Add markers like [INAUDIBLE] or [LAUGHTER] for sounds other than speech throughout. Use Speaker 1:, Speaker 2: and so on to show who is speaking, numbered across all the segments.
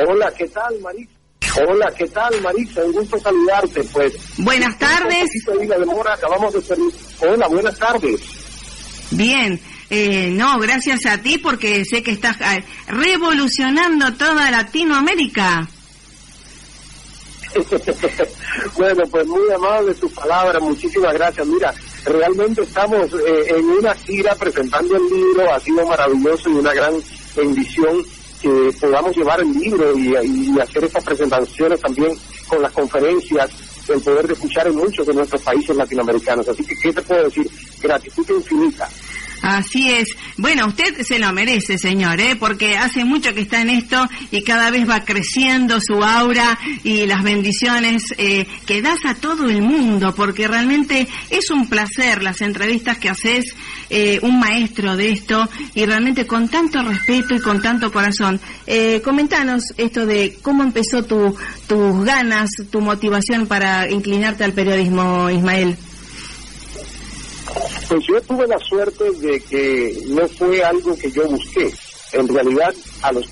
Speaker 1: Hola, ¿qué tal, Marisa? Hola, ¿qué tal, Marisa? Un gusto saludarte, pues.
Speaker 2: Buenas tardes.
Speaker 1: Un de demora, acabamos de. Hola, buenas tardes.
Speaker 2: Bien, eh, no, gracias a ti porque sé que estás eh, revolucionando toda Latinoamérica. [LAUGHS]
Speaker 1: bueno, pues muy amable sus palabras, muchísimas gracias. Mira, realmente estamos eh, en una gira presentando el libro, ha sido maravilloso y una gran bendición que podamos llevar el libro y, hacer estas presentaciones también con las conferencias, el poder de escuchar en muchos de nuestros países latinoamericanos. Así que, ¿qué te puedo decir? Gratitud infinita.
Speaker 2: Así es. Bueno, usted se lo merece, señor, ¿eh? porque hace mucho que está en esto y cada vez va creciendo su aura y las bendiciones eh, que das a todo el mundo, porque realmente es un placer las entrevistas que haces, eh, un maestro de esto y realmente con tanto respeto y con tanto corazón. Eh, comentanos esto de cómo empezó tu, tus ganas, tu motivación para inclinarte al periodismo, Ismael.
Speaker 1: Pues yo tuve la suerte de que no fue algo que yo busqué. En realidad, a los,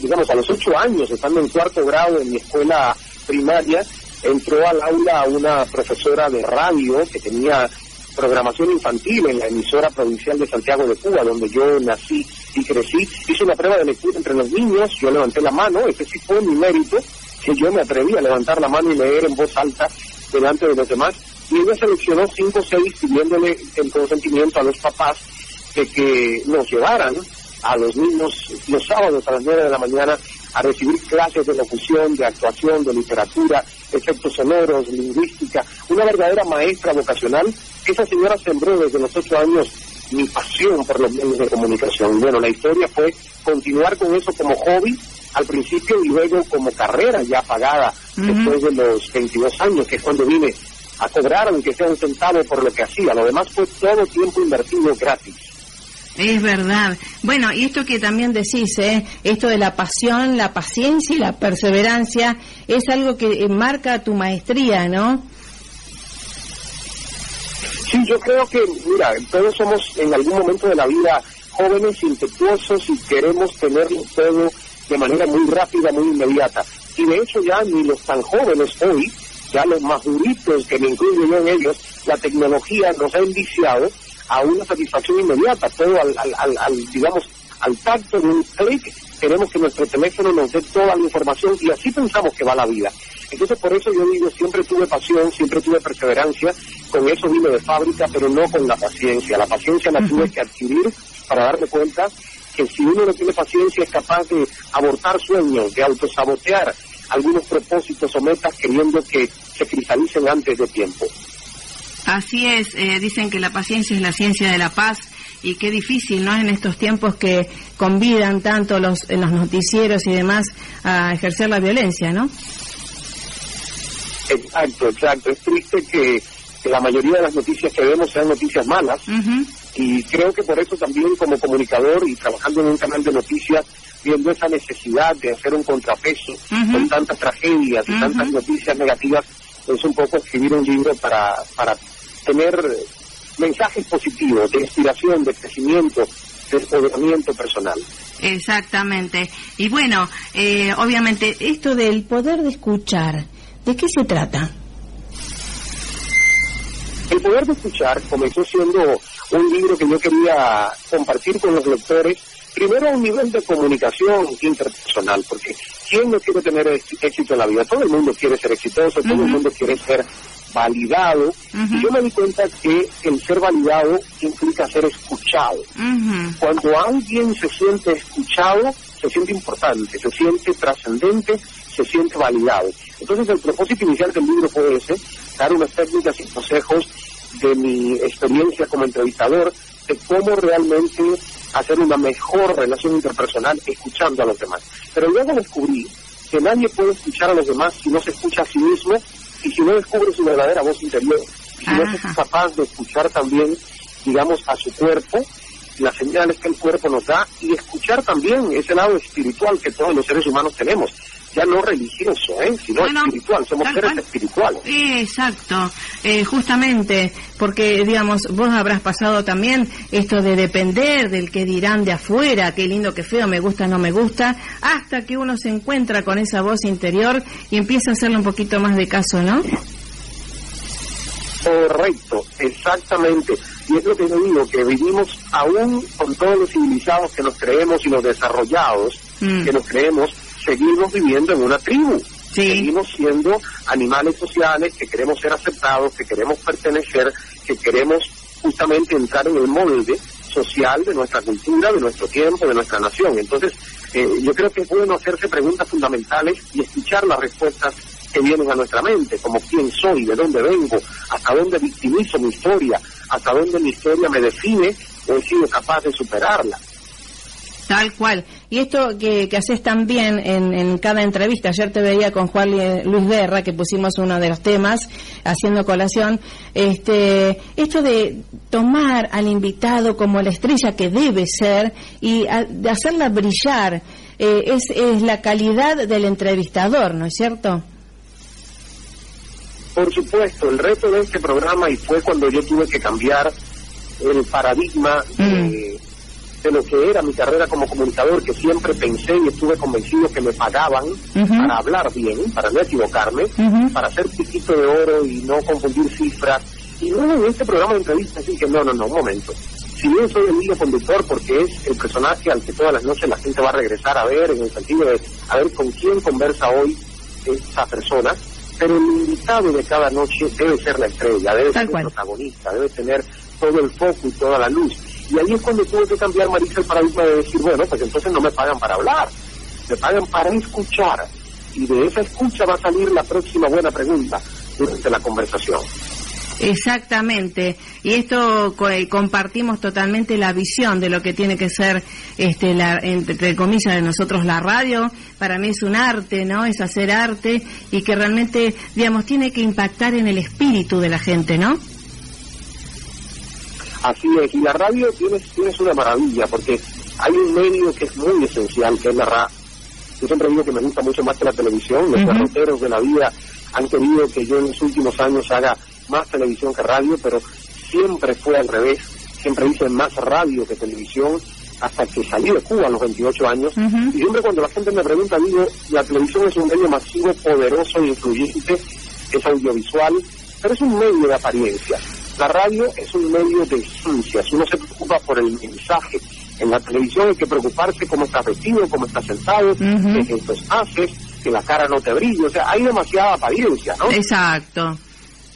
Speaker 1: digamos, a los ocho años, estando en cuarto grado en mi escuela primaria, entró al aula una profesora de radio que tenía programación infantil en la emisora provincial de Santiago de Cuba, donde yo nací y crecí. Hizo una prueba de lectura entre los niños, yo levanté la mano, ese sí fue mi mérito, que yo me atreví a levantar la mano y leer en voz alta delante de los demás y ella seleccionó cinco o seis pidiéndole el consentimiento a los papás de que nos llevaran a los niños los sábados a las nueve de la mañana a recibir clases de locución, de actuación, de literatura, efectos sonoros, lingüística, una verdadera maestra vocacional. Esa señora sembró desde los ocho años mi pasión por los medios de comunicación. Bueno, la historia fue continuar con eso como hobby al principio y luego como carrera ya pagada después de los 22 años, que es cuando vine a cobrar aunque sea un centavo por lo que hacía. Lo demás fue todo tiempo invertido gratis.
Speaker 2: Es verdad. Bueno, y esto que también decís, ¿eh? esto de la pasión, la paciencia y la perseverancia, es algo que marca tu maestría, ¿no?
Speaker 1: Sí, yo creo que, mira, todos somos en algún momento de la vida jóvenes, impetuosos y queremos tenerlo todo de manera muy rápida, muy inmediata. Y de hecho ya ni los tan jóvenes hoy ya los más duritos, que me incluyo yo en ellos, la tecnología nos ha indiciado a una satisfacción inmediata, todo al, al, al, digamos, al tacto de un clic, queremos que nuestro teléfono nos dé toda la información y así pensamos que va la vida. Entonces por eso yo digo, siempre tuve pasión, siempre tuve perseverancia, con eso vine de fábrica, pero no con la paciencia. La paciencia la tuve que adquirir para darme cuenta que si uno no tiene paciencia es capaz de abortar sueños, de autosabotear, algunos propósitos o metas queriendo que se cristalicen antes de tiempo.
Speaker 2: Así es, eh, dicen que la paciencia es la ciencia de la paz y qué difícil, ¿no? En estos tiempos que convidan tanto los, en los noticieros y demás a ejercer la violencia, ¿no?
Speaker 1: Exacto, exacto. Es triste que, la mayoría de las noticias que vemos sean noticias malas y creo que por eso también como comunicador y trabajando en un canal de noticias viendo esa necesidad de hacer un contrapeso con tantas tragedias y tantas noticias negativas, es un poco escribir un libro para, para tener mensajes positivos de inspiración, de crecimiento, de empoderamiento personal.
Speaker 2: Exactamente. Y bueno, eh, obviamente, esto del poder de escuchar, ¿de qué se trata?
Speaker 1: El poder de escuchar comenzó siendo un libro que yo quería compartir con los lectores primero a un nivel de comunicación interpersonal, porque ¿quién no quiere tener éxito en la vida? Todo el mundo quiere ser exitoso, todo el mundo quiere ser validado. Y yo me di cuenta que el ser validado implica ser escuchado. Cuando alguien se siente escuchado, se siente importante, se siente trascendente, se siente validado. Entonces el propósito inicial del libro fue ese, dar unas técnicas y consejos de mi experiencia como entrevistador de cómo realmente hacer una mejor relación interpersonal escuchando a los demás. Pero luego descubrí que nadie puede escuchar a los demás si no se escucha a sí mismo y si no descubre su verdadera voz interior. Y si no es capaz de escuchar también, digamos, a su cuerpo, las señales que el cuerpo nos da y escuchar también ese lado espiritual que todos los seres humanos tenemos ya no religioso, ¿eh? sino espiritual, somos seres espirituales.
Speaker 2: Exacto, eh, justamente, porque digamos, vos habrás pasado también esto de depender del que dirán de afuera, qué lindo, qué feo, me gusta, no me gusta, hasta que uno se encuentra con esa voz interior y empieza a hacerle un poquito más de caso, ¿no?
Speaker 1: Correcto, exactamente. Y es lo que yo digo, que vivimos aún con todos los civilizados que nos creemos y los desarrollados mm. que nos creemos, seguimos viviendo en una tribu. Seguimos siendo animales sociales que queremos ser aceptados, que queremos pertenecer, que queremos justamente entrar en el molde social de nuestra cultura, de nuestro tiempo, de nuestra nación. Entonces, eh, yo creo que es bueno hacerse preguntas fundamentales y escuchar las respuestas que vienen a nuestra mente, como quién soy, de dónde vengo, hasta dónde victimizo mi historia, hasta dónde mi historia me define o he sido capaz de superarla.
Speaker 2: Tal cual. Y esto que, que haces también en, en, cada entrevista, ayer te veía con Juan Luis Guerra, que pusimos uno de los temas, haciendo colación, este, esto de tomar al invitado como la estrella que debe ser y de hacerla brillar, eh, es, es la calidad del entrevistador, ¿no es cierto?
Speaker 1: Por supuesto, el reto de este programa, y fue cuando yo tuve que cambiar el paradigma de, de lo que era mi carrera como comunicador, que siempre pensé y estuve convencido que me pagaban para hablar bien, para no equivocarme, para hacer piquito de oro y no confundir cifras. Y luego en este programa de entrevistas dije, no, no, no, un momento. Si bien soy el hilo conductor porque es el personaje al que todas las noches la gente va a regresar a ver, en el sentido de a ver con quién conversa hoy esa persona, pero el invitado de cada noche debe ser la estrella, debe ser el protagonista, debe tener todo el foco y toda la luz. Y ahí es cuando tuve que cambiar, Marisa, el paradigma de decir, bueno, pues entonces no me pagan para hablar, me pagan para escuchar. Y de esa escucha va a salir la próxima buena pregunta durante la conversación.
Speaker 2: Exactamente. Y esto eh, compartimos totalmente la visión de lo que tiene que ser, este, la, entre comillas, de nosotros la radio. Para mí es un arte, ¿no? Es hacer arte y que realmente, digamos, tiene que impactar en el espíritu de la gente, ¿no?
Speaker 1: Así es, y la radio tiene, una maravilla, porque hay un medio que es muy esencial, que es la radio. Yo siempre digo que me gusta mucho más que la televisión, los derroteros de la vida han querido que yo en los últimos años haga más televisión que radio, pero siempre fue al revés, siempre hice más radio que televisión hasta que salí de Cuba a los 28 años. Y siempre cuando la gente me pregunta, digo, la televisión es un medio masivo, poderoso e influyente, es audiovisual, pero es un medio de apariencia. La radio es un medio de ciencias, uno se preocupa por el mensaje. En la televisión hay que preocuparse cómo estás vestido, cómo estás sentado, qué gestos haces, que la cara no te brille, o sea, hay demasiada apariencia, ¿no?
Speaker 2: Exacto.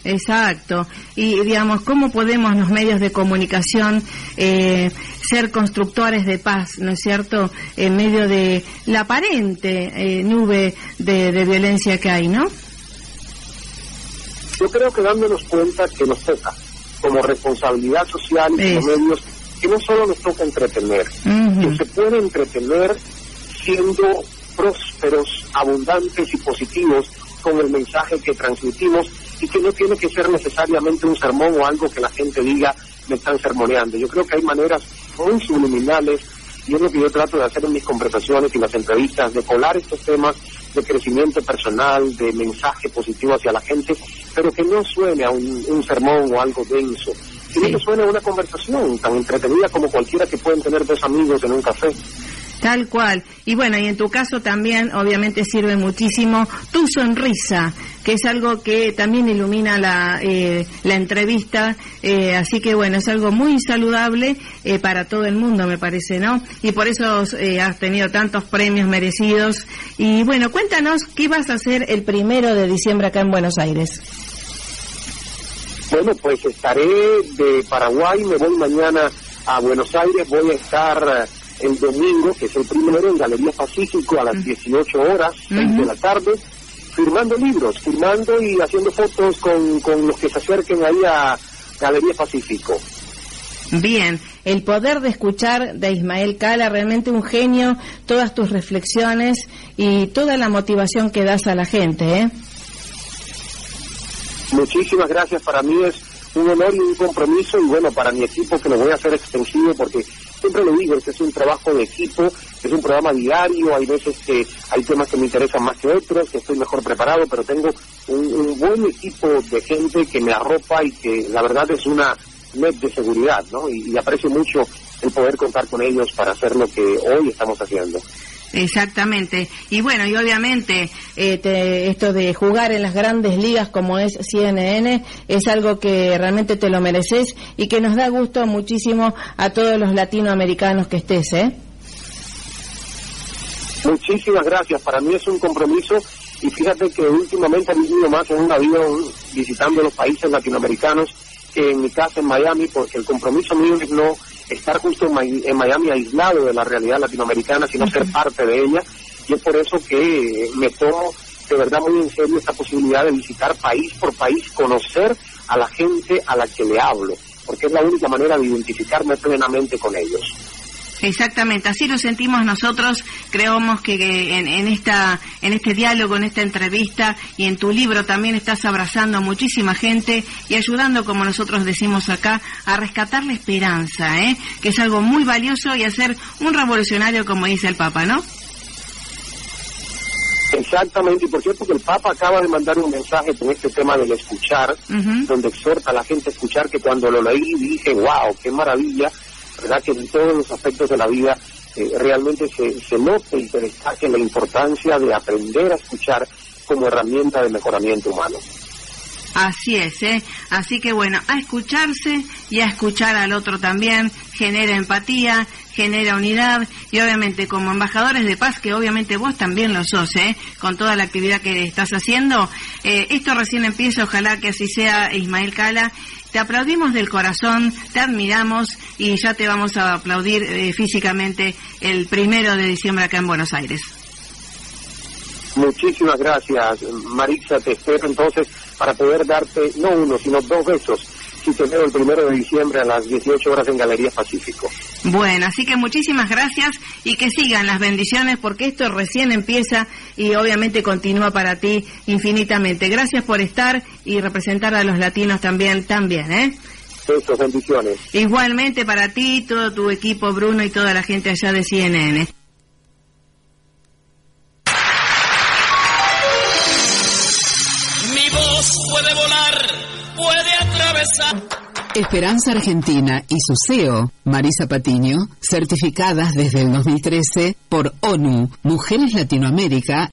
Speaker 2: Exacto. Y digamos, ¿cómo podemos los medios de comunicación eh, ser constructores de paz, ¿no es cierto?, en medio de la aparente eh, nube de, de, violencia que hay, ¿no?
Speaker 1: Yo creo que dándonos cuenta que nos toca, como responsabilidad social y como medios que no solo nos toca entretener, que se puede entretener siendo prósperos, abundantes y positivos con el mensaje que transmitimos y que no tiene que ser necesariamente un sermón o algo que la gente diga me están sermoneando. Yo creo que hay maneras muy subliminales y es lo que yo trato de hacer en mis conversaciones y las entrevistas, de colar estos temas de crecimiento personal, de mensaje positivo hacia la gente, pero que no suene a un, sermón o algo denso, sino que suene a una conversación tan entretenida como cualquiera que pueden tener dos amigos en un café.
Speaker 2: Tal cual. Y bueno, y en tu caso también obviamente sirve muchísimo tu sonrisa, que es algo que también ilumina la, eh, la entrevista. Eh, así que bueno, es algo muy saludable eh, para todo el mundo, me parece, ¿no? Y por eso has tenido tantos premios merecidos. Y bueno, cuéntanos qué vas a hacer el primero de diciembre acá en Buenos Aires.
Speaker 1: Bueno, pues estaré de Paraguay, me voy mañana a Buenos Aires, voy a estar el domingo, que es el primero, en Galería Pacífico a las 18 horas, de la tarde, firmando libros, firmando y haciendo fotos con, con los que se acerquen ahí a Galería Pacífico.
Speaker 2: Bien, el poder de escuchar de Ismael Cala, realmente un genio, todas tus reflexiones y toda la motivación que das a la gente. ¿eh?
Speaker 1: Muchísimas gracias, para mí es un honor y un compromiso y bueno, para mi equipo que lo voy a hacer extensivo porque siempre lo digo, este es un trabajo de equipo, es un programa diario, hay veces que hay temas que me interesan más que otros, que estoy mejor preparado, pero tengo un buen equipo de gente que me arropa y que la verdad es una net de seguridad, ¿no? Y, aprecio mucho el poder contar con ellos para hacer lo que hoy estamos haciendo.
Speaker 2: Exactamente. Y bueno, y obviamente eh, esto de jugar en las grandes ligas como es CNN es algo que realmente te lo mereces y que nos da gusto muchísimo a todos los latinoamericanos que estés, ¿eh?
Speaker 1: Muchísimas gracias. Para mí es un compromiso y fíjate que últimamente he vivido más en un avión visitando los países latinoamericanos que en mi casa en Miami, porque el compromiso mío es no estar justo en, Miami aislado de la realidad latinoamericana, sino ser parte de ella. Y es por eso que me tomo de verdad muy en serio esta posibilidad de visitar país por país, conocer a la gente a la que le hablo, porque es la única manera de identificarme plenamente con ellos.
Speaker 2: Exactamente, así lo sentimos nosotros. Creemos que en, esta, en este diálogo, en esta entrevista y en tu libro también estás abrazando a muchísima gente y ayudando, como nosotros decimos acá, a rescatar la esperanza, ¿eh? que es algo muy valioso y a ser un revolucionario, como dice el Papa, ¿no?
Speaker 1: Exactamente, y por cierto que el Papa acaba de mandar un mensaje con este tema del escuchar, donde exhorta a la gente a escuchar, que cuando lo leí dije, wow, qué maravilla, ¿verdad? Que en todos los aspectos de la vida eh, realmente se, se note y se destaque la importancia de aprender a escuchar como herramienta de mejoramiento humano.
Speaker 2: Así es, ¿eh? Así que bueno, a escucharse y a escuchar al otro también genera empatía, genera unidad y obviamente como embajadores de paz, que obviamente vos también lo sos, ¿eh? Con toda la actividad que estás haciendo, eh, esto recién empieza, ojalá que así sea Ismael Cala te aplaudimos del corazón, te admiramos y ya te vamos a aplaudir eh, físicamente el primero de diciembre acá en Buenos Aires.
Speaker 1: Muchísimas gracias, Marisa. Te espero entonces para poder darte no uno, sino dos besos si te el primero de diciembre a las 18 horas en Galería Pacífico.
Speaker 2: Bueno, así que muchísimas gracias y que sigan las bendiciones porque esto recién empieza y obviamente continúa para ti infinitamente. Gracias por estar y representar a los latinos también, también, ¿eh?
Speaker 1: Eso, bendiciones.
Speaker 2: Igualmente para ti, todo tu equipo, Bruno y toda la gente allá de CNN.
Speaker 3: Mi voz puede volar, puede atravesar.
Speaker 4: Esperanza Argentina y su CEO, Marisa Patiño, certificadas desde el 2013 por ONU, Mujeres Latinoamérica